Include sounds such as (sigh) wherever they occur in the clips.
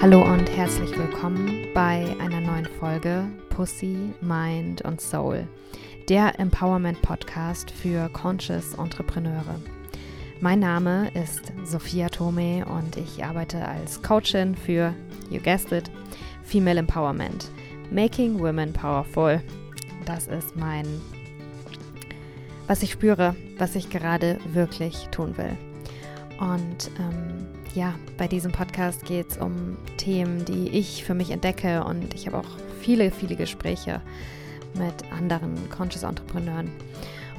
Hallo und herzlich willkommen bei einer neuen Folge Pussy, Mind und Soul, der Empowerment Podcast für Conscious Entrepreneure. Mein Name ist Sophia Tome und ich arbeite als Coachin für, you guessed it, Female Empowerment, Making Women Powerful. Das ist mein, was ich spüre, was ich gerade wirklich tun will. Und ähm, ja, bei diesem Podcast geht es um Themen, die ich für mich entdecke und ich habe auch viele, viele Gespräche mit anderen Conscious Entrepreneuren.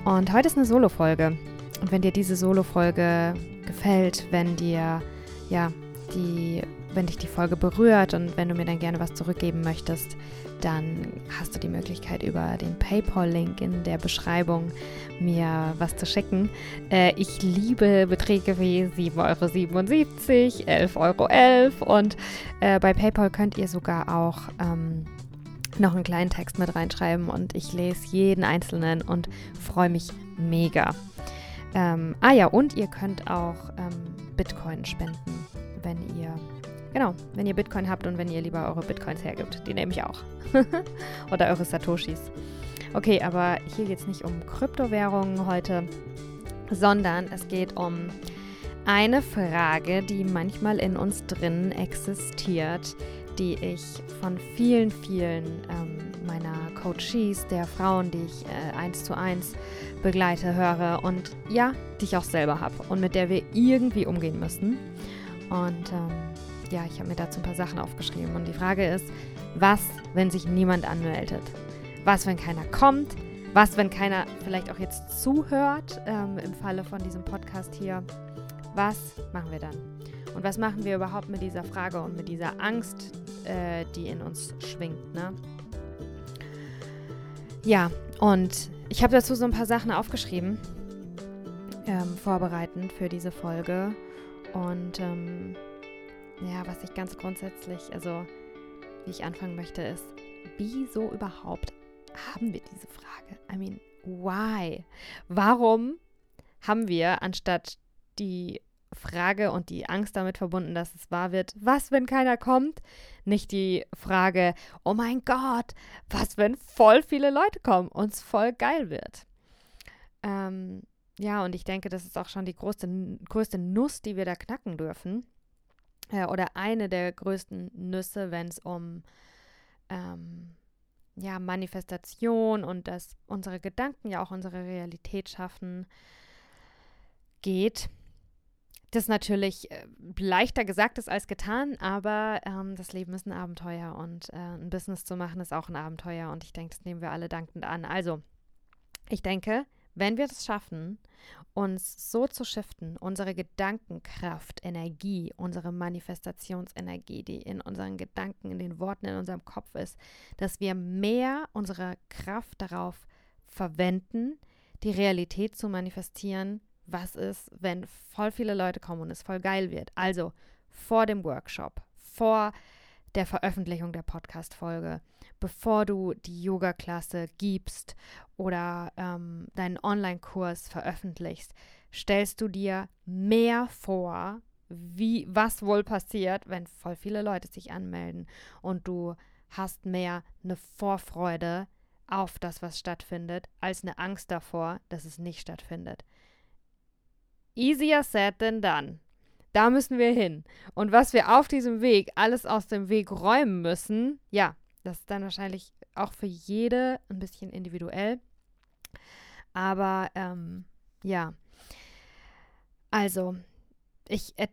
Und heute ist eine Solo-Folge. Und wenn dir diese Solo-Folge gefällt, wenn dir ja die wenn dich die Folge berührt und wenn du mir dann gerne was zurückgeben möchtest, dann hast du die Möglichkeit über den PayPal-Link in der Beschreibung mir was zu schicken. Äh, ich liebe Beträge wie 7,77 Euro, 11,11 Euro und äh, bei PayPal könnt ihr sogar auch ähm, noch einen kleinen Text mit reinschreiben und ich lese jeden einzelnen und freue mich mega. Ähm, ah ja, und ihr könnt auch ähm, Bitcoin spenden, wenn ihr Genau, wenn ihr Bitcoin habt und wenn ihr lieber eure Bitcoins hergibt. Die nehme ich auch. (laughs) Oder eure Satoshis. Okay, aber hier geht es nicht um Kryptowährungen heute, sondern es geht um eine Frage, die manchmal in uns drin existiert, die ich von vielen, vielen ähm, meiner Coaches, der Frauen, die ich äh, eins zu eins begleite, höre und ja, die ich auch selber habe und mit der wir irgendwie umgehen müssen. Und ähm, ja, ich habe mir dazu ein paar Sachen aufgeschrieben. Und die Frage ist, was, wenn sich niemand anmeldet? Was, wenn keiner kommt? Was, wenn keiner vielleicht auch jetzt zuhört ähm, im Falle von diesem Podcast hier? Was machen wir dann? Und was machen wir überhaupt mit dieser Frage und mit dieser Angst, äh, die in uns schwingt? Ne? Ja, und ich habe dazu so ein paar Sachen aufgeschrieben, ähm, vorbereitend für diese Folge. Und ähm, ja, was ich ganz grundsätzlich, also wie ich anfangen möchte, ist, wieso überhaupt haben wir diese Frage? I mean, why? Warum haben wir, anstatt die Frage und die Angst damit verbunden, dass es wahr wird, was, wenn keiner kommt, nicht die Frage, oh mein Gott, was, wenn voll viele Leute kommen und es voll geil wird? Ähm, ja, und ich denke, das ist auch schon die größte, größte Nuss, die wir da knacken dürfen äh, oder eine der größten Nüsse, wenn es um ähm, ja, Manifestation und dass unsere Gedanken ja auch unsere Realität schaffen, geht. Das natürlich äh, leichter gesagt ist als getan, aber ähm, das Leben ist ein Abenteuer und äh, ein Business zu machen ist auch ein Abenteuer und ich denke, das nehmen wir alle dankend an. Also, ich denke, wenn wir das schaffen, uns so zu shiften, unsere Gedankenkraft, Energie, unsere Manifestationsenergie, die in unseren Gedanken, in den Worten in unserem Kopf ist, dass wir mehr unsere Kraft darauf verwenden, die Realität zu manifestieren, was ist, wenn voll viele Leute kommen und es voll geil wird. Also vor dem Workshop, vor der Veröffentlichung der Podcast-Folge, bevor du die Yoga-Klasse gibst oder ähm, deinen Online-Kurs veröffentlichst, stellst du dir mehr vor, wie, was wohl passiert, wenn voll viele Leute sich anmelden und du hast mehr eine Vorfreude auf das, was stattfindet, als eine Angst davor, dass es nicht stattfindet. Easier said than done. Da müssen wir hin. Und was wir auf diesem Weg alles aus dem Weg räumen müssen, ja, das ist dann wahrscheinlich auch für jede ein bisschen individuell. Aber ähm, ja, also ich er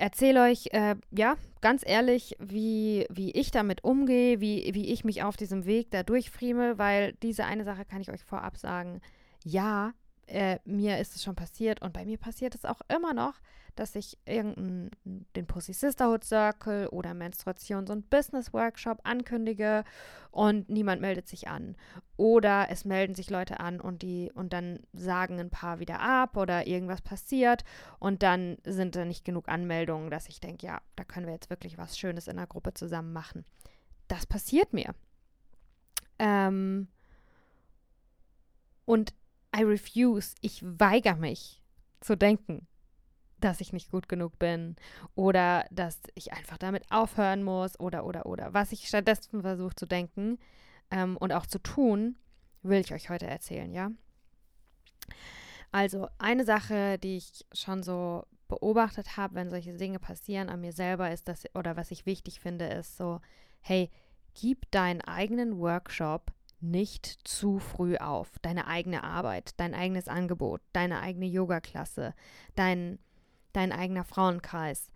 erzähle euch, äh, ja, ganz ehrlich, wie, wie ich damit umgehe, wie, wie ich mich auf diesem Weg da durchfrieme, weil diese eine Sache kann ich euch vorab sagen. Ja, äh, mir ist es schon passiert und bei mir passiert es auch immer noch, dass ich irgendeinen den Pussy Sisterhood Circle oder Menstruations- und Business Workshop ankündige und niemand meldet sich an. Oder es melden sich Leute an und die und dann sagen ein paar wieder ab oder irgendwas passiert und dann sind da nicht genug Anmeldungen, dass ich denke, ja, da können wir jetzt wirklich was Schönes in der Gruppe zusammen machen. Das passiert mir. Ähm, und I refuse, ich weigere mich zu denken, dass ich nicht gut genug bin oder dass ich einfach damit aufhören muss oder oder oder. Was ich stattdessen versuche zu denken ähm, und auch zu tun, will ich euch heute erzählen, ja. Also eine Sache, die ich schon so beobachtet habe, wenn solche Dinge passieren an mir selber, ist das, oder was ich wichtig finde, ist so, hey, gib deinen eigenen Workshop nicht zu früh auf. Deine eigene Arbeit, dein eigenes Angebot, deine eigene Yoga-Klasse, dein, dein eigener Frauenkreis.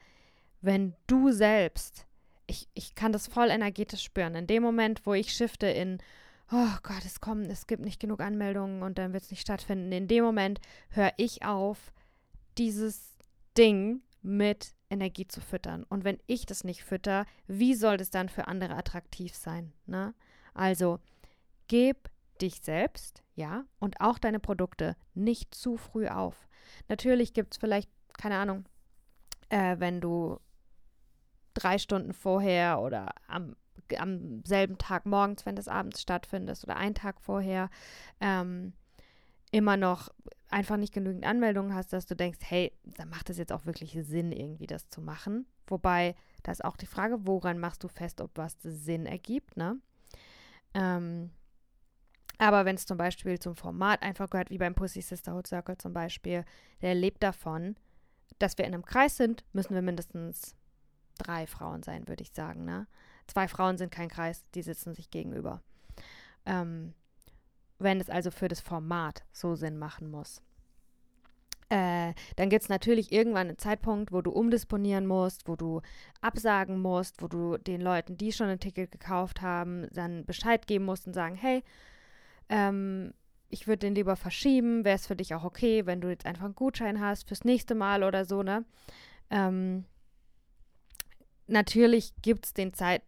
Wenn du selbst, ich, ich kann das voll energetisch spüren, in dem Moment, wo ich shifte in, oh Gott, es kommen, es gibt nicht genug Anmeldungen und dann wird es nicht stattfinden. In dem Moment höre ich auf, dieses Ding mit Energie zu füttern. Und wenn ich das nicht fütter, wie soll das dann für andere attraktiv sein? Ne? Also, gib dich selbst, ja, und auch deine Produkte nicht zu früh auf. Natürlich gibt es vielleicht, keine Ahnung, äh, wenn du drei Stunden vorher oder am am selben Tag morgens, wenn das abends stattfindet oder einen Tag vorher, ähm, immer noch einfach nicht genügend Anmeldungen hast, dass du denkst, hey, da macht es jetzt auch wirklich Sinn, irgendwie das zu machen. Wobei, da ist auch die Frage, woran machst du fest, ob was Sinn ergibt, ne? Ähm, aber wenn es zum Beispiel zum Format einfach gehört, wie beim Pussy Sisterhood Circle zum Beispiel, der lebt davon, dass wir in einem Kreis sind, müssen wir mindestens drei Frauen sein, würde ich sagen, ne? Zwei Frauen sind kein Kreis, die sitzen sich gegenüber. Ähm, wenn es also für das Format so Sinn machen muss. Äh, dann gibt es natürlich irgendwann einen Zeitpunkt, wo du umdisponieren musst, wo du absagen musst, wo du den Leuten, die schon ein Ticket gekauft haben, dann Bescheid geben musst und sagen, hey, ähm, ich würde den lieber verschieben, wäre es für dich auch okay, wenn du jetzt einfach einen Gutschein hast fürs nächste Mal oder so, ne? Ähm, natürlich gibt es den Zeit,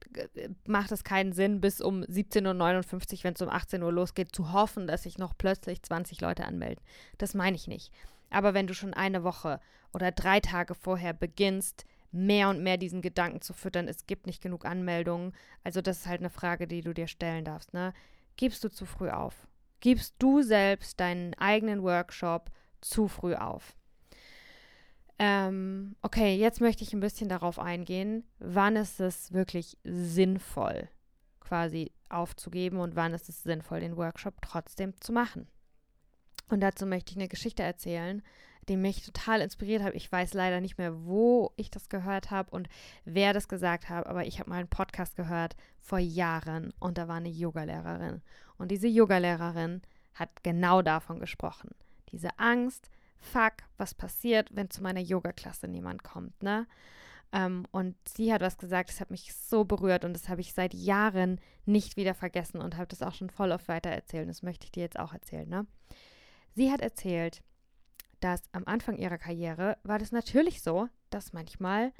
macht es keinen Sinn, bis um 17.59 Uhr, wenn es um 18 Uhr losgeht, zu hoffen, dass sich noch plötzlich 20 Leute anmelden. Das meine ich nicht. Aber wenn du schon eine Woche oder drei Tage vorher beginnst, mehr und mehr diesen Gedanken zu füttern, es gibt nicht genug Anmeldungen, also das ist halt eine Frage, die du dir stellen darfst, ne? Gibst du zu früh auf? Gibst du selbst deinen eigenen Workshop zu früh auf? Ähm, okay, jetzt möchte ich ein bisschen darauf eingehen, wann ist es wirklich sinnvoll, quasi aufzugeben und wann ist es sinnvoll, den Workshop trotzdem zu machen. Und dazu möchte ich eine Geschichte erzählen, die mich total inspiriert hat. Ich weiß leider nicht mehr, wo ich das gehört habe und wer das gesagt hat, aber ich habe mal einen Podcast gehört vor Jahren und da war eine Yogalehrerin. Und diese Yogalehrerin hat genau davon gesprochen. Diese Angst, fuck, was passiert, wenn zu meiner Yoga-Klasse niemand kommt, ne? Ähm, und sie hat was gesagt, das hat mich so berührt und das habe ich seit Jahren nicht wieder vergessen und habe das auch schon voll oft weitererzählt. Das möchte ich dir jetzt auch erzählen, ne? Sie hat erzählt, dass am Anfang ihrer Karriere war das natürlich so, dass manchmal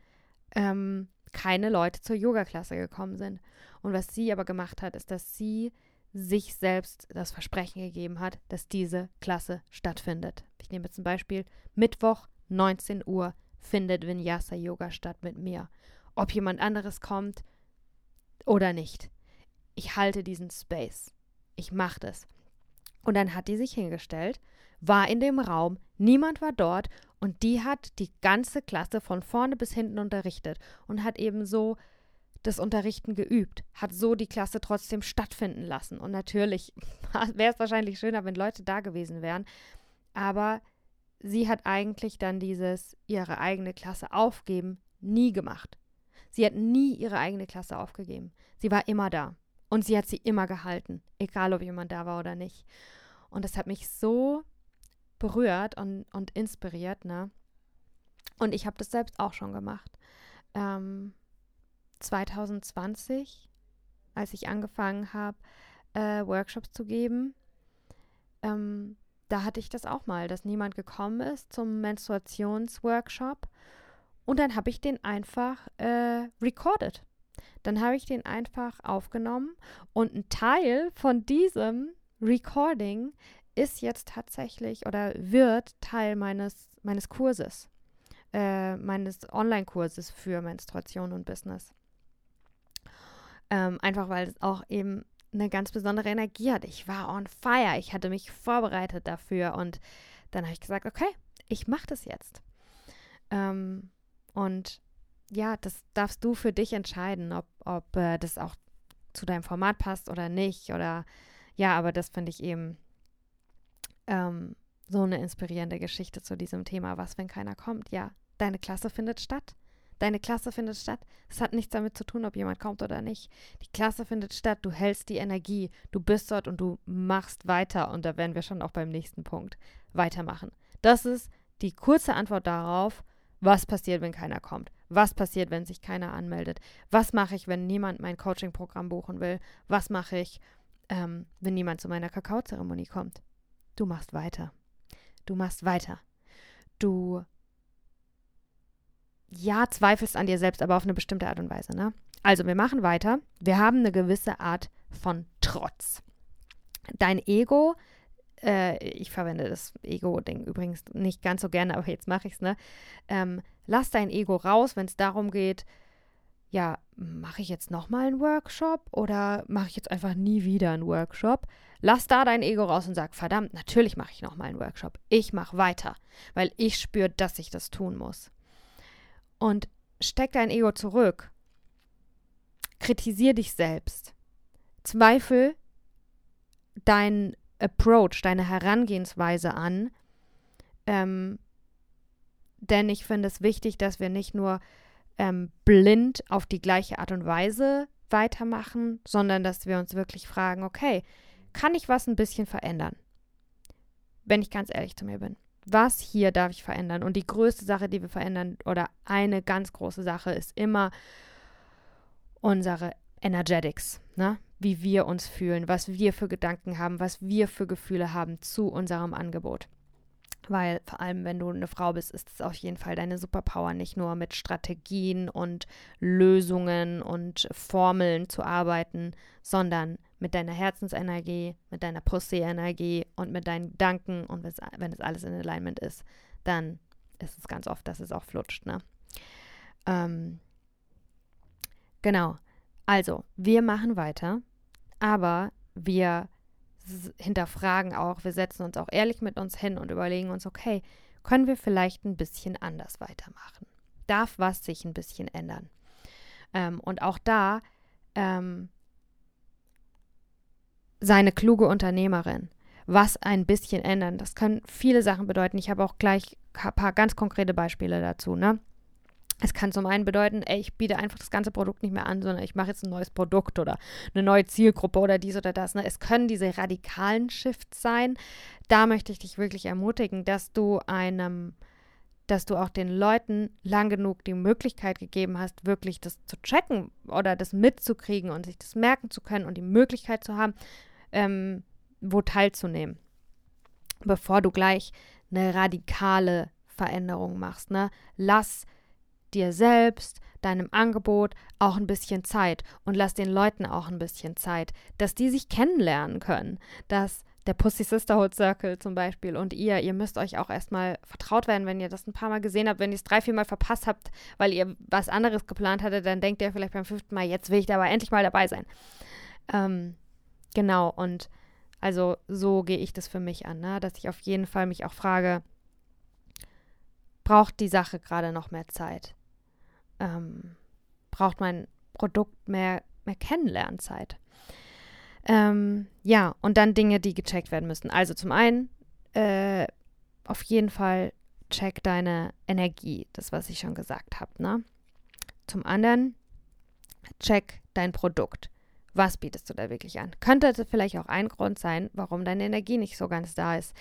ähm, keine Leute zur Yoga-Klasse gekommen sind. Und was sie aber gemacht hat, ist, dass sie sich selbst das Versprechen gegeben hat, dass diese Klasse stattfindet. Ich nehme ein Beispiel. Mittwoch, 19 Uhr, findet Vinyasa Yoga statt mit mir. Ob jemand anderes kommt oder nicht. Ich halte diesen Space. Ich mache das. Und dann hat die sich hingestellt, war in dem Raum, niemand war dort und die hat die ganze Klasse von vorne bis hinten unterrichtet und hat eben so das Unterrichten geübt, hat so die Klasse trotzdem stattfinden lassen. Und natürlich (laughs) wäre es wahrscheinlich schöner, wenn Leute da gewesen wären. Aber sie hat eigentlich dann dieses ihre eigene Klasse aufgeben nie gemacht. Sie hat nie ihre eigene Klasse aufgegeben. Sie war immer da. Und sie hat sie immer gehalten, egal ob jemand da war oder nicht. Und das hat mich so berührt und, und inspiriert, ne? Und ich habe das selbst auch schon gemacht. Ähm, 2020, als ich angefangen habe, äh, Workshops zu geben, ähm, da hatte ich das auch mal, dass niemand gekommen ist zum Menstruationsworkshop. Und dann habe ich den einfach äh, recorded. Dann habe ich den einfach aufgenommen und ein Teil von diesem Recording ist jetzt tatsächlich oder wird Teil meines, meines Kurses, äh, meines Online-Kurses für Menstruation und Business. Ähm, einfach weil es auch eben eine ganz besondere Energie hat. Ich war on fire. Ich hatte mich vorbereitet dafür und dann habe ich gesagt, okay, ich mache das jetzt. Ähm, und ja, das darfst du für dich entscheiden, ob, ob äh, das auch zu deinem Format passt oder nicht. Oder ja, aber das finde ich eben ähm, so eine inspirierende Geschichte zu diesem Thema. Was, wenn keiner kommt? Ja, deine Klasse findet statt. Deine Klasse findet statt. Es hat nichts damit zu tun, ob jemand kommt oder nicht. Die Klasse findet statt. Du hältst die Energie. Du bist dort und du machst weiter. Und da werden wir schon auch beim nächsten Punkt weitermachen. Das ist die kurze Antwort darauf, was passiert, wenn keiner kommt. Was passiert, wenn sich keiner anmeldet? Was mache ich, wenn niemand mein Coaching-Programm buchen will? Was mache ich, ähm, wenn niemand zu meiner Kakaozeremonie kommt? Du machst weiter. Du machst weiter. Du ja, zweifelst an dir selbst, aber auf eine bestimmte Art und Weise. Ne? Also, wir machen weiter. Wir haben eine gewisse Art von Trotz. Dein Ego, äh, ich verwende das Ego-Ding übrigens nicht ganz so gerne, aber jetzt mache ich es, ne? Ähm, lass dein Ego raus, wenn es darum geht, ja, mache ich jetzt nochmal einen Workshop oder mache ich jetzt einfach nie wieder einen Workshop? Lass da dein Ego raus und sag, verdammt, natürlich mache ich nochmal einen Workshop. Ich mache weiter, weil ich spüre, dass ich das tun muss und steck dein Ego zurück. Kritisier dich selbst. Zweifel dein Approach, deine Herangehensweise an. Ähm, denn ich finde es wichtig, dass wir nicht nur ähm, blind auf die gleiche Art und Weise weitermachen, sondern dass wir uns wirklich fragen, okay, kann ich was ein bisschen verändern? Wenn ich ganz ehrlich zu mir bin was hier darf ich verändern? Und die größte Sache, die wir verändern, oder eine ganz große Sache, ist immer unsere Energetics, ne? wie wir uns fühlen, was wir für Gedanken haben, was wir für Gefühle haben zu unserem Angebot. Weil vor allem, wenn du eine Frau bist, ist es auf jeden Fall deine Superpower, nicht nur mit Strategien und Lösungen und Formeln zu arbeiten, sondern mit deiner Herzensenergie, mit deiner Pussy-Energie und mit deinen Gedanken und wenn es alles in Alignment ist, dann ist es ganz oft, dass es auch flutscht, ne? Ähm, genau. Also, wir machen weiter, aber wir hinterfragen auch, wir setzen uns auch ehrlich mit uns hin und überlegen uns, okay, können wir vielleicht ein bisschen anders weitermachen? Darf was sich ein bisschen ändern? Ähm, und auch da ähm, seine kluge Unternehmerin. Was ein bisschen ändern. Das können viele Sachen bedeuten. Ich habe auch gleich ein paar ganz konkrete Beispiele dazu. Ne? Es kann zum einen bedeuten, ey, ich biete einfach das ganze Produkt nicht mehr an, sondern ich mache jetzt ein neues Produkt oder eine neue Zielgruppe oder dies oder das. Ne? Es können diese radikalen Shifts sein. Da möchte ich dich wirklich ermutigen, dass du einem dass du auch den Leuten lang genug die Möglichkeit gegeben hast, wirklich das zu checken oder das mitzukriegen und sich das merken zu können und die Möglichkeit zu haben, ähm, wo teilzunehmen, bevor du gleich eine radikale Veränderung machst. Ne? Lass dir selbst, deinem Angebot auch ein bisschen Zeit und lass den Leuten auch ein bisschen Zeit, dass die sich kennenlernen können, dass der Pussy Sisterhood Circle zum Beispiel und ihr, ihr müsst euch auch erstmal vertraut werden, wenn ihr das ein paar Mal gesehen habt. Wenn ihr es drei, vier Mal verpasst habt, weil ihr was anderes geplant hattet, dann denkt ihr vielleicht beim fünften Mal, jetzt will ich da aber endlich mal dabei sein. Ähm, genau, und also so gehe ich das für mich an, ne? dass ich auf jeden Fall mich auch frage, braucht die Sache gerade noch mehr Zeit? Ähm, braucht mein Produkt mehr, mehr Kennenlernzeit? Ähm, ja, und dann Dinge, die gecheckt werden müssen. Also zum einen, äh, auf jeden Fall check deine Energie, das, was ich schon gesagt habe. Ne? Zum anderen, check dein Produkt. Was bietest du da wirklich an? Könnte das vielleicht auch ein Grund sein, warum deine Energie nicht so ganz da ist?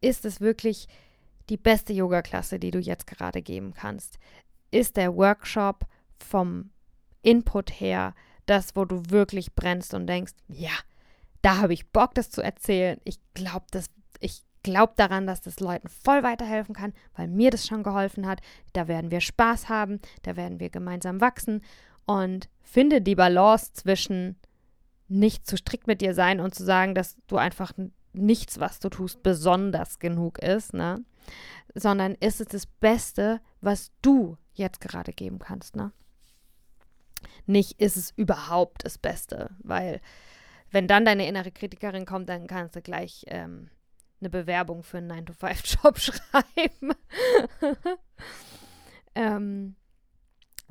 Ist es wirklich die beste Yoga-Klasse, die du jetzt gerade geben kannst? Ist der Workshop vom Input her das, wo du wirklich brennst und denkst, ja, da habe ich Bock, das zu erzählen. Ich glaube, dass ich glaube daran, dass das Leuten voll weiterhelfen kann, weil mir das schon geholfen hat. Da werden wir Spaß haben, da werden wir gemeinsam wachsen und finde die Balance zwischen nicht zu strikt mit dir sein und zu sagen, dass du einfach nichts, was du tust, besonders genug ist, ne? Sondern ist es das Beste, was du jetzt gerade geben kannst, ne? nicht ist es überhaupt das Beste, weil wenn dann deine innere Kritikerin kommt, dann kannst du gleich ähm, eine Bewerbung für einen 9-to-5-Job (laughs) schreiben. Ähm,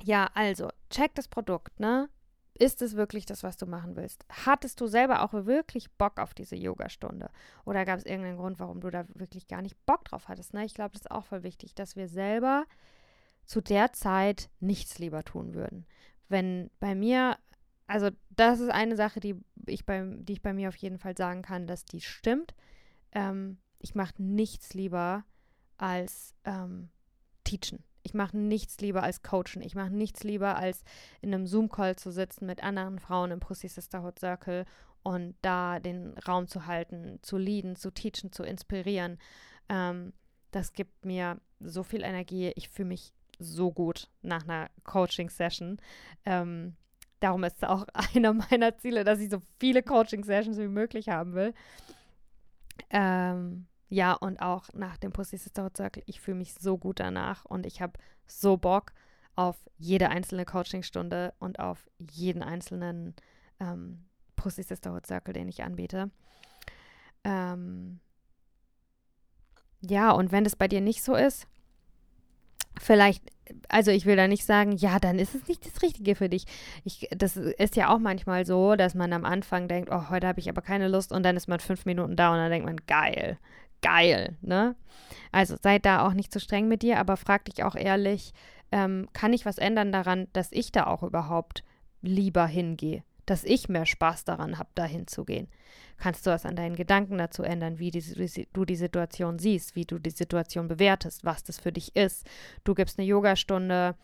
ja, also, check das Produkt, ne? Ist es wirklich das, was du machen willst? Hattest du selber auch wirklich Bock auf diese Yogastunde? Oder gab es irgendeinen Grund, warum du da wirklich gar nicht Bock drauf hattest? Ne? Ich glaube, das ist auch voll wichtig, dass wir selber zu der Zeit nichts lieber tun würden. Wenn bei mir, also das ist eine Sache, die ich, bei, die ich bei mir auf jeden Fall sagen kann, dass die stimmt. Ähm, ich mache nichts lieber als ähm, teachen. Ich mache nichts lieber als coachen. Ich mache nichts lieber als in einem Zoom-Call zu sitzen mit anderen Frauen im Pussy Sisterhood Circle und da den Raum zu halten, zu leaden, zu teachen, zu inspirieren. Ähm, das gibt mir so viel Energie. Ich fühle mich so gut nach einer Coaching-Session. Ähm, darum ist es auch (laughs) einer meiner Ziele, dass ich so viele Coaching-Sessions wie möglich haben will. Ähm, ja, und auch nach dem Pussy Sisterhood Circle, ich fühle mich so gut danach und ich habe so Bock auf jede einzelne Coachingstunde und auf jeden einzelnen ähm, Pussy Sisterhood Circle, den ich anbiete. Ähm, ja, und wenn das bei dir nicht so ist, vielleicht, also ich will da nicht sagen, ja, dann ist es nicht das Richtige für dich. Ich, das ist ja auch manchmal so, dass man am Anfang denkt, oh, heute habe ich aber keine Lust und dann ist man fünf Minuten da und dann denkt man, geil, geil, ne? Also seid da auch nicht zu streng mit dir, aber frag dich auch ehrlich, ähm, kann ich was ändern daran, dass ich da auch überhaupt lieber hingehe? Dass ich mehr Spaß daran habe, da hinzugehen? Kannst du was an deinen Gedanken dazu ändern, wie die, du die Situation siehst, wie du die Situation bewertest, was das für dich ist? Du gibst eine Yogastunde,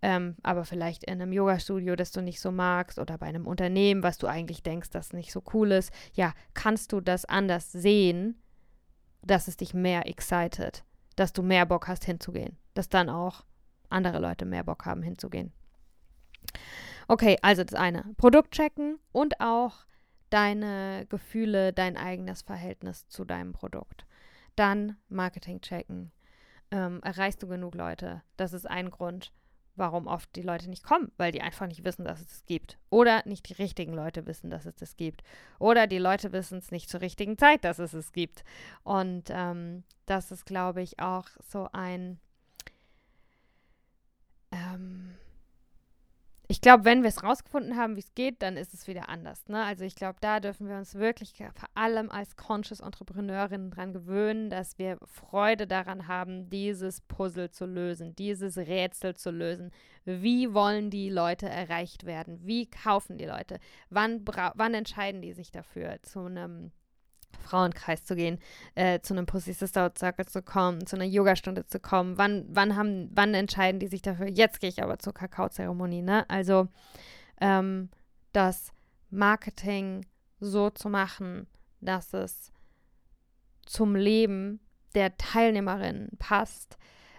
ähm, aber vielleicht in einem Yogastudio, das du nicht so magst, oder bei einem Unternehmen, was du eigentlich denkst, das nicht so cool ist. Ja, kannst du das anders sehen dass es dich mehr excited, dass du mehr Bock hast hinzugehen, dass dann auch andere Leute mehr Bock haben hinzugehen. Okay, also das eine, Produkt checken und auch deine Gefühle, dein eigenes Verhältnis zu deinem Produkt. Dann Marketing checken. Ähm, erreichst du genug Leute? Das ist ein Grund, warum oft die Leute nicht kommen, weil die einfach nicht wissen, dass es das gibt. Oder nicht die richtigen Leute wissen, dass es das gibt. Oder die Leute wissen es nicht zur richtigen Zeit, dass es es gibt. Und ähm, das ist, glaube ich, auch so ein ähm, ich glaube, wenn wir es rausgefunden haben, wie es geht, dann ist es wieder anders. Ne? Also ich glaube, da dürfen wir uns wirklich vor allem als Conscious Entrepreneurinnen dran gewöhnen, dass wir Freude daran haben, dieses Puzzle zu lösen, dieses Rätsel zu lösen. Wie wollen die Leute erreicht werden? Wie kaufen die Leute? Wann, wann entscheiden die sich dafür, zu einem Frauenkreis zu gehen, äh, zu einem Pussy Sister Circle zu kommen, zu einer Yogastunde zu kommen. Wann, wann haben, wann entscheiden die sich dafür? Jetzt gehe ich aber zur Kakaozeremonie, ne? Also ähm, das Marketing so zu machen, dass es zum Leben der Teilnehmerin passt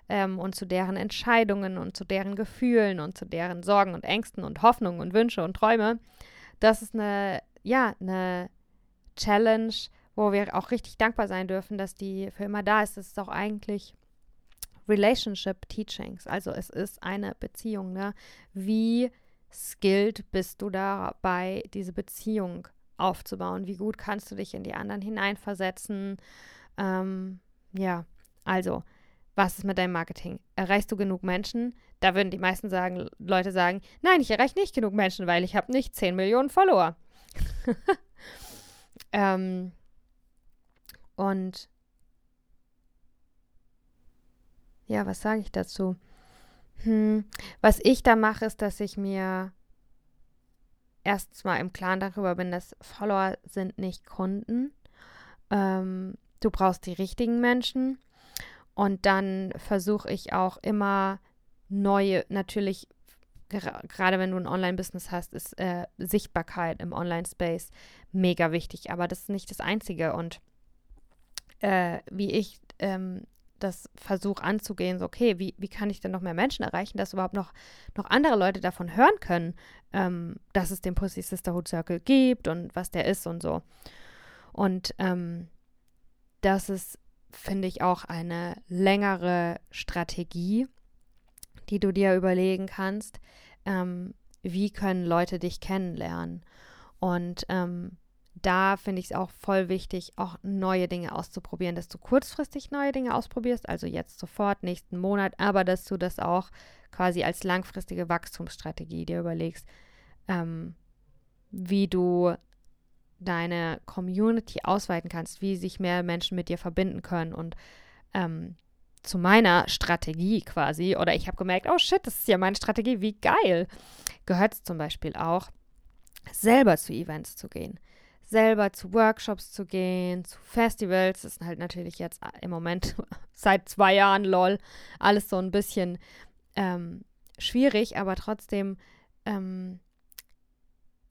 ähm, und zu deren Entscheidungen und zu deren Gefühlen und zu deren Sorgen und Ängsten und Hoffnungen und Wünsche und Träume. Das ist eine, ja, eine Challenge, wo wir auch richtig dankbar sein dürfen, dass die für immer da ist. Es ist auch eigentlich Relationship Teachings. Also es ist eine Beziehung. Ne? Wie skilled bist du dabei, diese Beziehung aufzubauen? Wie gut kannst du dich in die anderen hineinversetzen? Ähm, ja, also was ist mit deinem Marketing? Erreichst du genug Menschen? Da würden die meisten sagen, Leute sagen, nein, ich erreiche nicht genug Menschen, weil ich habe nicht 10 Millionen Follower. (laughs) ähm, und ja, was sage ich dazu? Hm, was ich da mache, ist, dass ich mir erstens mal im Klaren darüber bin, dass Follower sind nicht Kunden. Ähm, du brauchst die richtigen Menschen. Und dann versuche ich auch immer neue, natürlich, gerade wenn du ein Online-Business hast, ist äh, Sichtbarkeit im Online-Space mega wichtig. Aber das ist nicht das Einzige. Und äh, wie ich ähm, das versuche anzugehen, so, okay, wie, wie kann ich denn noch mehr Menschen erreichen, dass überhaupt noch, noch andere Leute davon hören können, ähm, dass es den Pussy Sisterhood Circle gibt und was der ist und so. Und ähm, das ist, finde ich, auch eine längere Strategie, die du dir überlegen kannst. Ähm, wie können Leute dich kennenlernen? Und ähm, da finde ich es auch voll wichtig, auch neue Dinge auszuprobieren, dass du kurzfristig neue Dinge ausprobierst, also jetzt sofort, nächsten Monat, aber dass du das auch quasi als langfristige Wachstumsstrategie dir überlegst, ähm, wie du deine Community ausweiten kannst, wie sich mehr Menschen mit dir verbinden können und ähm, zu meiner Strategie quasi, oder ich habe gemerkt, oh shit, das ist ja meine Strategie, wie geil, gehört es zum Beispiel auch, selber zu Events zu gehen, selber zu Workshops zu gehen, zu Festivals, das ist halt natürlich jetzt im Moment (laughs) seit zwei Jahren, lol, alles so ein bisschen ähm, schwierig, aber trotzdem ähm,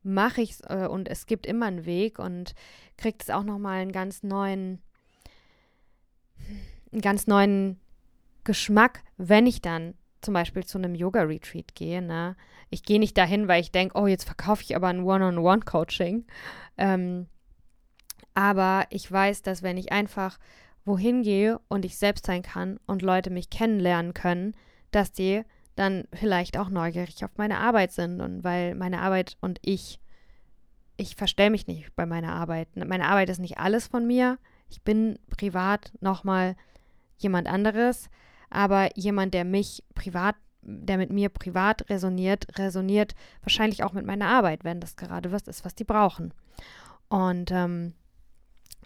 mache ich es äh, und es gibt immer einen Weg und kriegt es auch nochmal einen ganz neuen, einen ganz neuen Geschmack, wenn ich dann zum Beispiel zu einem Yoga-Retreat gehe. Ne? Ich gehe nicht dahin, weil ich denke, oh, jetzt verkaufe ich aber ein One-on-One-Coaching. Ähm, aber ich weiß, dass wenn ich einfach wohin gehe und ich selbst sein kann und Leute mich kennenlernen können, dass die dann vielleicht auch neugierig auf meine Arbeit sind und weil meine Arbeit und ich, ich verstelle mich nicht bei meiner Arbeit. Meine Arbeit ist nicht alles von mir. Ich bin privat nochmal jemand anderes, aber jemand, der mich privat, der mit mir privat resoniert, resoniert wahrscheinlich auch mit meiner Arbeit, wenn das gerade was ist, was die brauchen. Und ähm,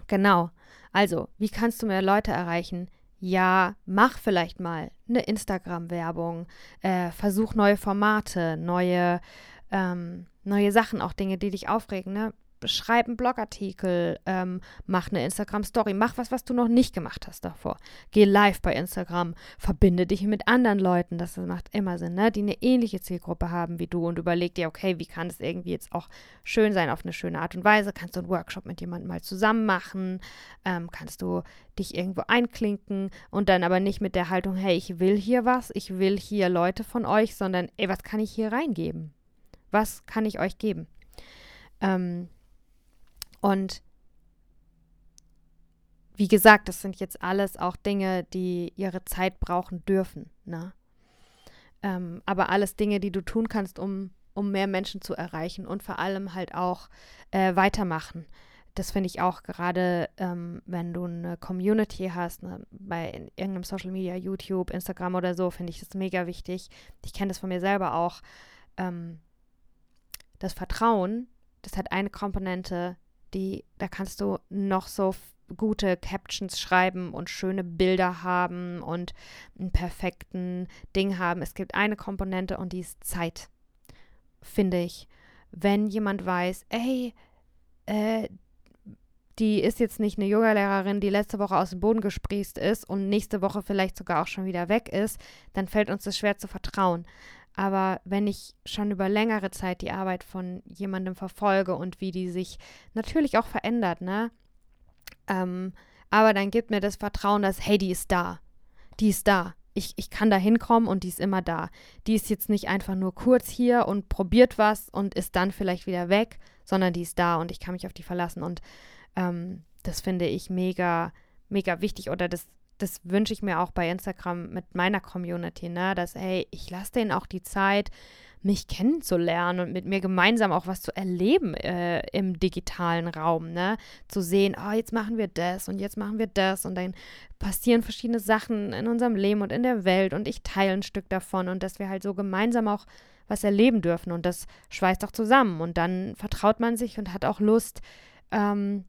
genau, also, wie kannst du mehr Leute erreichen? ja, mach vielleicht mal eine Instagram-Werbung, äh, versuch neue Formate, neue, ähm, neue Sachen, auch Dinge, die dich aufregen, ne? Schreib einen Blogartikel, ähm, mach eine Instagram-Story, mach was, was du noch nicht gemacht hast davor. Geh live bei Instagram, verbinde dich mit anderen Leuten, das macht immer Sinn, ne? die eine ähnliche Zielgruppe haben wie du und überleg dir, okay, wie kann es irgendwie jetzt auch schön sein auf eine schöne Art und Weise? Kannst du einen Workshop mit jemandem mal zusammen machen? Ähm, kannst du dich irgendwo einklinken und dann aber nicht mit der Haltung, hey, ich will hier was, ich will hier Leute von euch, sondern, ey, was kann ich hier reingeben? Was kann ich euch geben? Ähm, und wie gesagt, das sind jetzt alles auch Dinge, die ihre Zeit brauchen dürfen. Ne? Ähm, aber alles Dinge, die du tun kannst, um, um mehr Menschen zu erreichen und vor allem halt auch äh, weitermachen. Das finde ich auch gerade, ähm, wenn du eine Community hast, ne, bei irgendeinem Social Media, YouTube, Instagram oder so, finde ich das mega wichtig. Ich kenne das von mir selber auch. Ähm, das Vertrauen, das hat eine Komponente, die, da kannst du noch so gute Captions schreiben und schöne Bilder haben und einen perfekten Ding haben. Es gibt eine Komponente und die ist Zeit, finde ich. Wenn jemand weiß, ey, äh, die ist jetzt nicht eine Yogalehrerin, die letzte Woche aus dem Boden gesprießt ist und nächste Woche vielleicht sogar auch schon wieder weg ist, dann fällt uns das schwer zu vertrauen. Aber wenn ich schon über längere Zeit die Arbeit von jemandem verfolge und wie die sich natürlich auch verändert, ne? Ähm, aber dann gibt mir das Vertrauen, dass, hey, die ist da. Die ist da. Ich, ich kann da hinkommen und die ist immer da. Die ist jetzt nicht einfach nur kurz hier und probiert was und ist dann vielleicht wieder weg, sondern die ist da und ich kann mich auf die verlassen. Und ähm, das finde ich mega, mega wichtig oder das das wünsche ich mir auch bei Instagram mit meiner Community, ne? Dass, hey, ich lasse denen auch die Zeit, mich kennenzulernen und mit mir gemeinsam auch was zu erleben äh, im digitalen Raum, ne? Zu sehen, oh, jetzt machen wir das und jetzt machen wir das und dann passieren verschiedene Sachen in unserem Leben und in der Welt und ich teile ein Stück davon und dass wir halt so gemeinsam auch was erleben dürfen und das schweißt auch zusammen und dann vertraut man sich und hat auch Lust, ähm,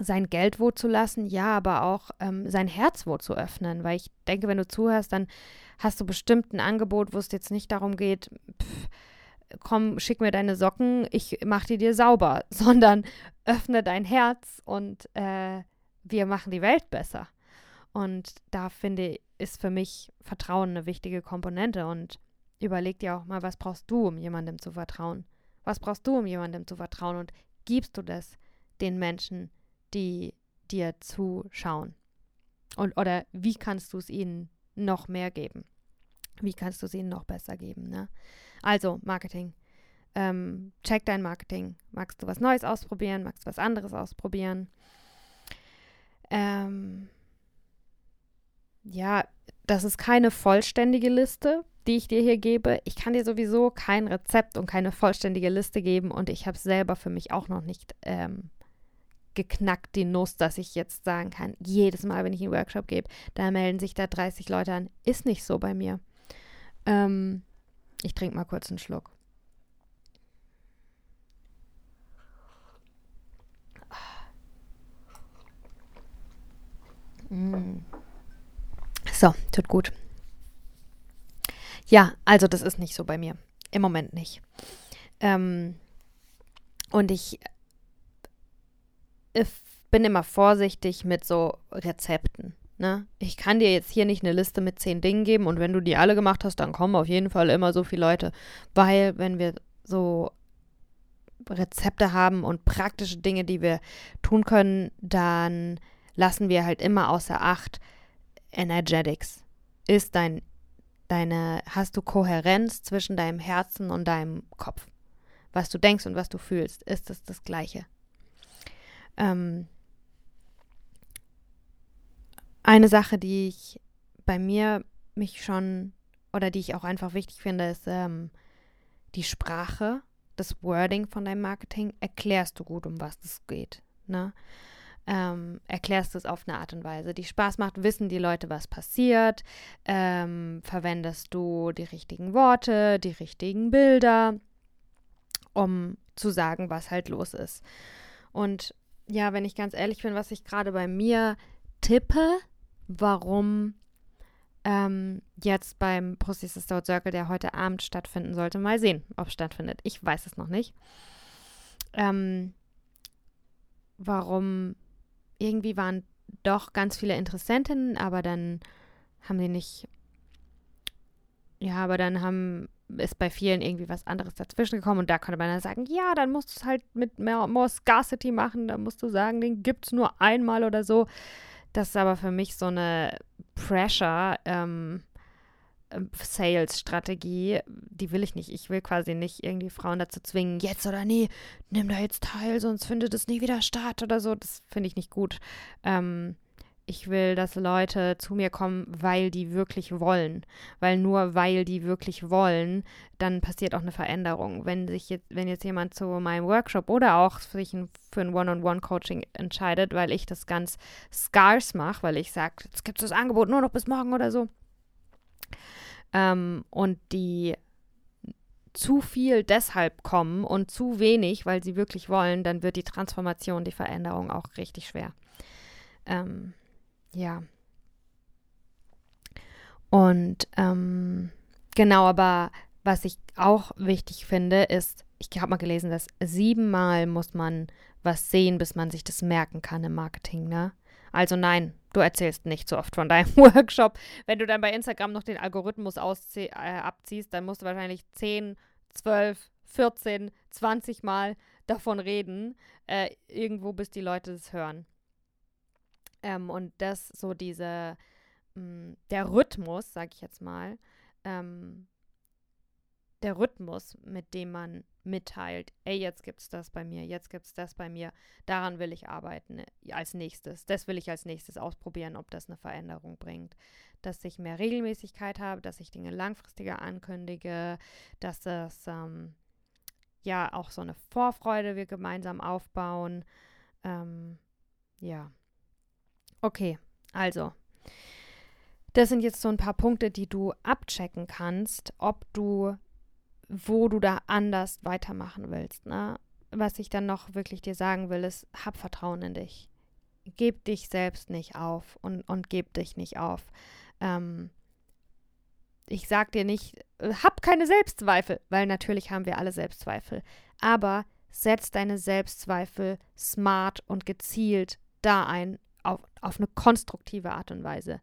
sein Geld wo zu lassen, ja, aber auch ähm, sein Herz wo zu öffnen, weil ich denke, wenn du zuhörst, dann hast du bestimmt ein Angebot, wo es jetzt nicht darum geht, pff, komm, schick mir deine Socken, ich mach die dir sauber, (laughs) sondern öffne dein Herz und äh, wir machen die Welt besser. Und da finde ich, ist für mich Vertrauen eine wichtige Komponente und überleg dir auch mal, was brauchst du, um jemandem zu vertrauen? Was brauchst du, um jemandem zu vertrauen? Und gibst du das den Menschen, die dir zuschauen? Und, oder wie kannst du es ihnen noch mehr geben? Wie kannst du es ihnen noch besser geben? Ne? Also, Marketing. Ähm, check dein Marketing. Magst du was Neues ausprobieren? Magst du was anderes ausprobieren? Ähm, ja, das ist keine vollständige Liste, die ich dir hier gebe. Ich kann dir sowieso kein Rezept und keine vollständige Liste geben und ich habe es selber für mich auch noch nicht ähm, geknackt, die Nuss, dass ich jetzt sagen kann, jedes Mal, wenn ich einen Workshop gebe, da melden sich da 30 Leute an. Ist nicht so bei mir. Ähm, ich trinke mal kurz einen Schluck. So, tut gut. Ja, also das ist nicht so bei mir. Im Moment nicht. Ähm, und ich bin immer vorsichtig mit so Rezepten. Ne? Ich kann dir jetzt hier nicht eine Liste mit zehn Dingen geben und wenn du die alle gemacht hast, dann kommen auf jeden Fall immer so viele Leute. Weil, wenn wir so Rezepte haben und praktische Dinge, die wir tun können, dann lassen wir halt immer außer Acht Energetics. Ist dein, deine, hast du Kohärenz zwischen deinem Herzen und deinem Kopf? Was du denkst und was du fühlst, ist es das Gleiche. Ähm, eine Sache, die ich bei mir mich schon oder die ich auch einfach wichtig finde, ist ähm, die Sprache, das Wording von deinem Marketing. Erklärst du gut, um was es geht. Ne? Ähm, erklärst du es auf eine Art und Weise, die Spaß macht, wissen die Leute, was passiert, ähm, verwendest du die richtigen Worte, die richtigen Bilder, um zu sagen, was halt los ist. Und ja, wenn ich ganz ehrlich bin, was ich gerade bei mir tippe, warum ähm, jetzt beim Pussy Sister Circle, der heute Abend stattfinden sollte, mal sehen, ob es stattfindet. Ich weiß es noch nicht. Ähm, warum irgendwie waren doch ganz viele Interessentinnen, aber dann haben sie nicht, ja, aber dann haben ist bei vielen irgendwie was anderes dazwischen gekommen und da konnte man dann sagen, ja, dann musst du es halt mit mehr, more Scarcity machen, dann musst du sagen, den gibt es nur einmal oder so. Das ist aber für mich so eine Pressure ähm, ähm, Sales-Strategie, die will ich nicht. Ich will quasi nicht irgendwie Frauen dazu zwingen, jetzt oder nee, nimm da jetzt teil, sonst findet es nie wieder statt oder so. Das finde ich nicht gut. Ähm, ich will, dass Leute zu mir kommen, weil die wirklich wollen. Weil nur weil die wirklich wollen, dann passiert auch eine Veränderung. Wenn sich jetzt, wenn jetzt jemand zu meinem Workshop oder auch sich für ein One-on-One-Coaching entscheidet, weil ich das ganz scarce mache, weil ich sage, jetzt gibt es das Angebot nur noch bis morgen oder so. Ähm, und die zu viel deshalb kommen und zu wenig, weil sie wirklich wollen, dann wird die Transformation, die Veränderung auch richtig schwer. Ähm, ja. Und ähm, genau, aber was ich auch wichtig finde, ist, ich habe mal gelesen, dass siebenmal muss man was sehen, bis man sich das merken kann im Marketing, ne? Also nein, du erzählst nicht so oft von deinem (laughs) Workshop. Wenn du dann bei Instagram noch den Algorithmus äh, abziehst, dann musst du wahrscheinlich 10, 12, 14, 20 Mal davon reden, äh, irgendwo bis die Leute es hören. Ähm, und das so diese, mh, mm, der Rhythmus, sag ich jetzt mal, ähm, der Rhythmus, mit dem man mitteilt, ey, jetzt gibt's das bei mir, jetzt gibt's das bei mir, daran will ich arbeiten äh, als nächstes. Das will ich als nächstes ausprobieren, ob das eine Veränderung bringt. Dass ich mehr Regelmäßigkeit habe, dass ich Dinge langfristiger ankündige, dass das ähm, ja auch so eine Vorfreude wir gemeinsam aufbauen. Ähm, ja. Okay, also. Das sind jetzt so ein paar Punkte, die du abchecken kannst, ob du wo du da anders weitermachen willst. Ne? Was ich dann noch wirklich dir sagen will, ist, hab Vertrauen in dich. Geb dich selbst nicht auf und, und geb dich nicht auf. Ähm, ich sag dir nicht, hab keine Selbstzweifel, weil natürlich haben wir alle Selbstzweifel. Aber setz deine Selbstzweifel smart und gezielt da ein, auf, auf eine konstruktive Art und Weise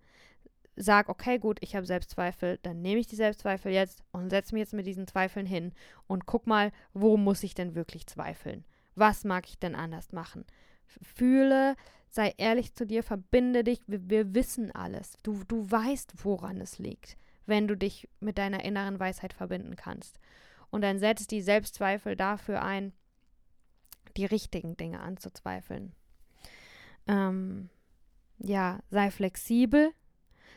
sag, okay, gut, ich habe Selbstzweifel, dann nehme ich die Selbstzweifel jetzt und setze mich jetzt mit diesen Zweifeln hin und guck mal, wo muss ich denn wirklich zweifeln? Was mag ich denn anders machen? Fühle, sei ehrlich zu dir, verbinde dich, wir, wir wissen alles. Du, du weißt, woran es liegt, wenn du dich mit deiner inneren Weisheit verbinden kannst. Und dann setzt die Selbstzweifel dafür ein, die richtigen Dinge anzuzweifeln. Ähm, ja, sei flexibel,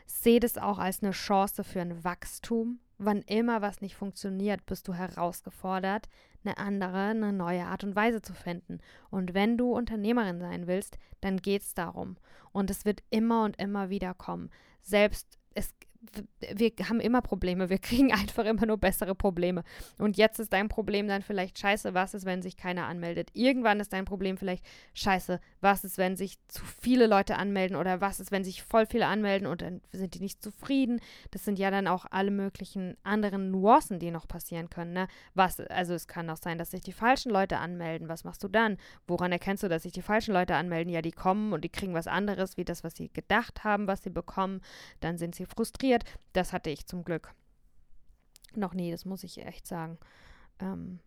Sehe das auch als eine Chance für ein Wachstum, wann immer was nicht funktioniert, bist du herausgefordert, eine andere, eine neue Art und Weise zu finden. Und wenn du Unternehmerin sein willst, dann geht es darum. Und es wird immer und immer wieder kommen. Selbst es wir haben immer Probleme, wir (laughs) kriegen einfach immer nur bessere Probleme. Und jetzt ist dein Problem dann vielleicht scheiße, was ist, wenn sich keiner anmeldet? Irgendwann ist dein Problem vielleicht scheiße, was ist, wenn sich zu viele Leute anmelden oder was ist, wenn sich voll viele anmelden und dann sind die nicht zufrieden? Das sind ja dann auch alle möglichen anderen Nuancen, die noch passieren können. Ne? Was, also es kann auch sein, dass sich die falschen Leute anmelden. Was machst du dann? Woran erkennst du, dass sich die falschen Leute anmelden? Ja, die kommen und die kriegen was anderes, wie das, was sie gedacht haben, was sie bekommen. Dann sind sie frustriert frustriert. Das hatte ich zum Glück noch nie, das muss ich echt sagen. Ähm,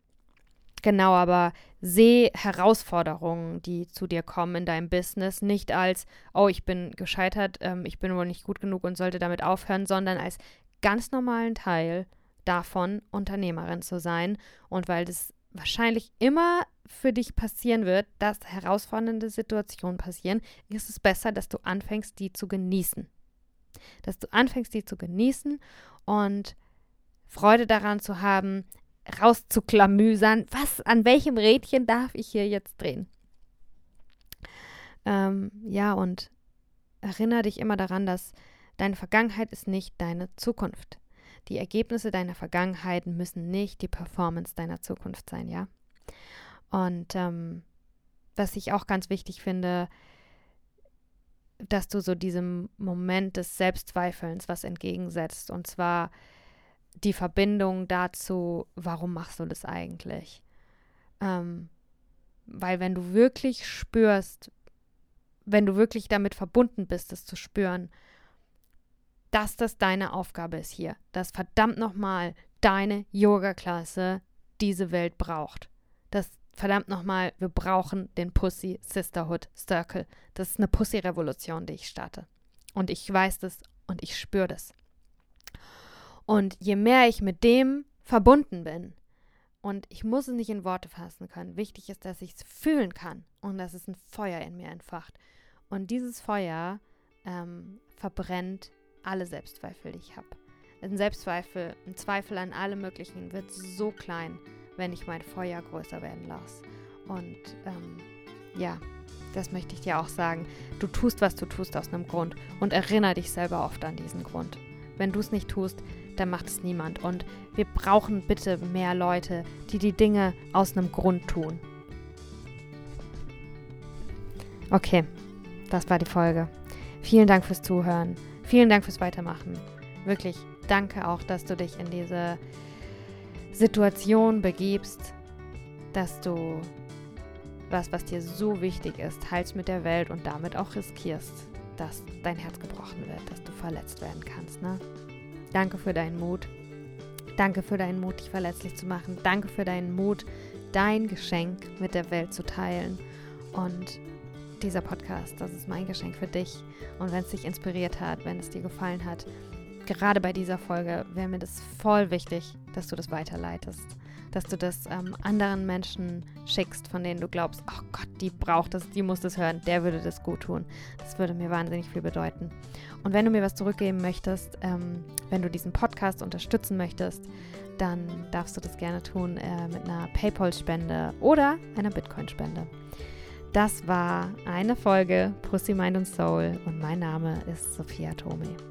genau, aber seh Herausforderungen, die zu dir kommen in deinem Business, nicht als, oh, ich bin gescheitert, ähm, ich bin wohl nicht gut genug und sollte damit aufhören, sondern als ganz normalen Teil davon, Unternehmerin zu sein. Und weil das wahrscheinlich immer für dich passieren wird, dass herausfordernde Situationen passieren, ist es besser, dass du anfängst, die zu genießen dass du anfängst, die zu genießen und Freude daran zu haben, rauszuklamüsern, was, an welchem Rädchen darf ich hier jetzt drehen? Ähm, ja, und erinnere dich immer daran, dass deine Vergangenheit ist nicht deine Zukunft. Die Ergebnisse deiner Vergangenheit müssen nicht die Performance deiner Zukunft sein, ja? Und ähm, was ich auch ganz wichtig finde, dass du so diesem Moment des Selbstzweifelns was entgegensetzt. Und zwar die Verbindung dazu, warum machst du das eigentlich? Ähm, weil wenn du wirklich spürst, wenn du wirklich damit verbunden bist, es zu spüren, dass das deine Aufgabe ist hier, dass verdammt nochmal deine Yoga-Klasse diese Welt braucht. Dass verdammt nochmal, wir brauchen den Pussy Sisterhood Circle. Das ist eine Pussy-Revolution, die ich starte. Und ich weiß das und ich spüre das. Und je mehr ich mit dem verbunden bin, und ich muss es nicht in Worte fassen können, wichtig ist, dass ich es fühlen kann und dass es ein Feuer in mir entfacht. Und dieses Feuer ähm, verbrennt alle Selbstzweifel, die ich habe. Ein Selbstzweifel, ein Zweifel an alle möglichen wird so klein wenn ich mein Feuer größer werden lasse. Und ähm, ja, das möchte ich dir auch sagen. Du tust, was du tust aus einem Grund und erinnere dich selber oft an diesen Grund. Wenn du es nicht tust, dann macht es niemand. Und wir brauchen bitte mehr Leute, die die Dinge aus einem Grund tun. Okay, das war die Folge. Vielen Dank fürs Zuhören. Vielen Dank fürs Weitermachen. Wirklich danke auch, dass du dich in diese Situation begibst, dass du was, was dir so wichtig ist, teilst mit der Welt und damit auch riskierst, dass dein Herz gebrochen wird, dass du verletzt werden kannst. Ne? Danke für deinen Mut. Danke für deinen Mut, dich verletzlich zu machen. Danke für deinen Mut, dein Geschenk mit der Welt zu teilen. Und dieser Podcast, das ist mein Geschenk für dich. Und wenn es dich inspiriert hat, wenn es dir gefallen hat, gerade bei dieser Folge wäre mir das voll wichtig, dass du das weiterleitest. Dass du das ähm, anderen Menschen schickst, von denen du glaubst, oh Gott, die braucht das, die muss das hören, der würde das gut tun. Das würde mir wahnsinnig viel bedeuten. Und wenn du mir was zurückgeben möchtest, ähm, wenn du diesen Podcast unterstützen möchtest, dann darfst du das gerne tun äh, mit einer PayPal-Spende oder einer Bitcoin-Spende. Das war eine Folge Pussy, Mind und Soul und mein Name ist Sophia Tome.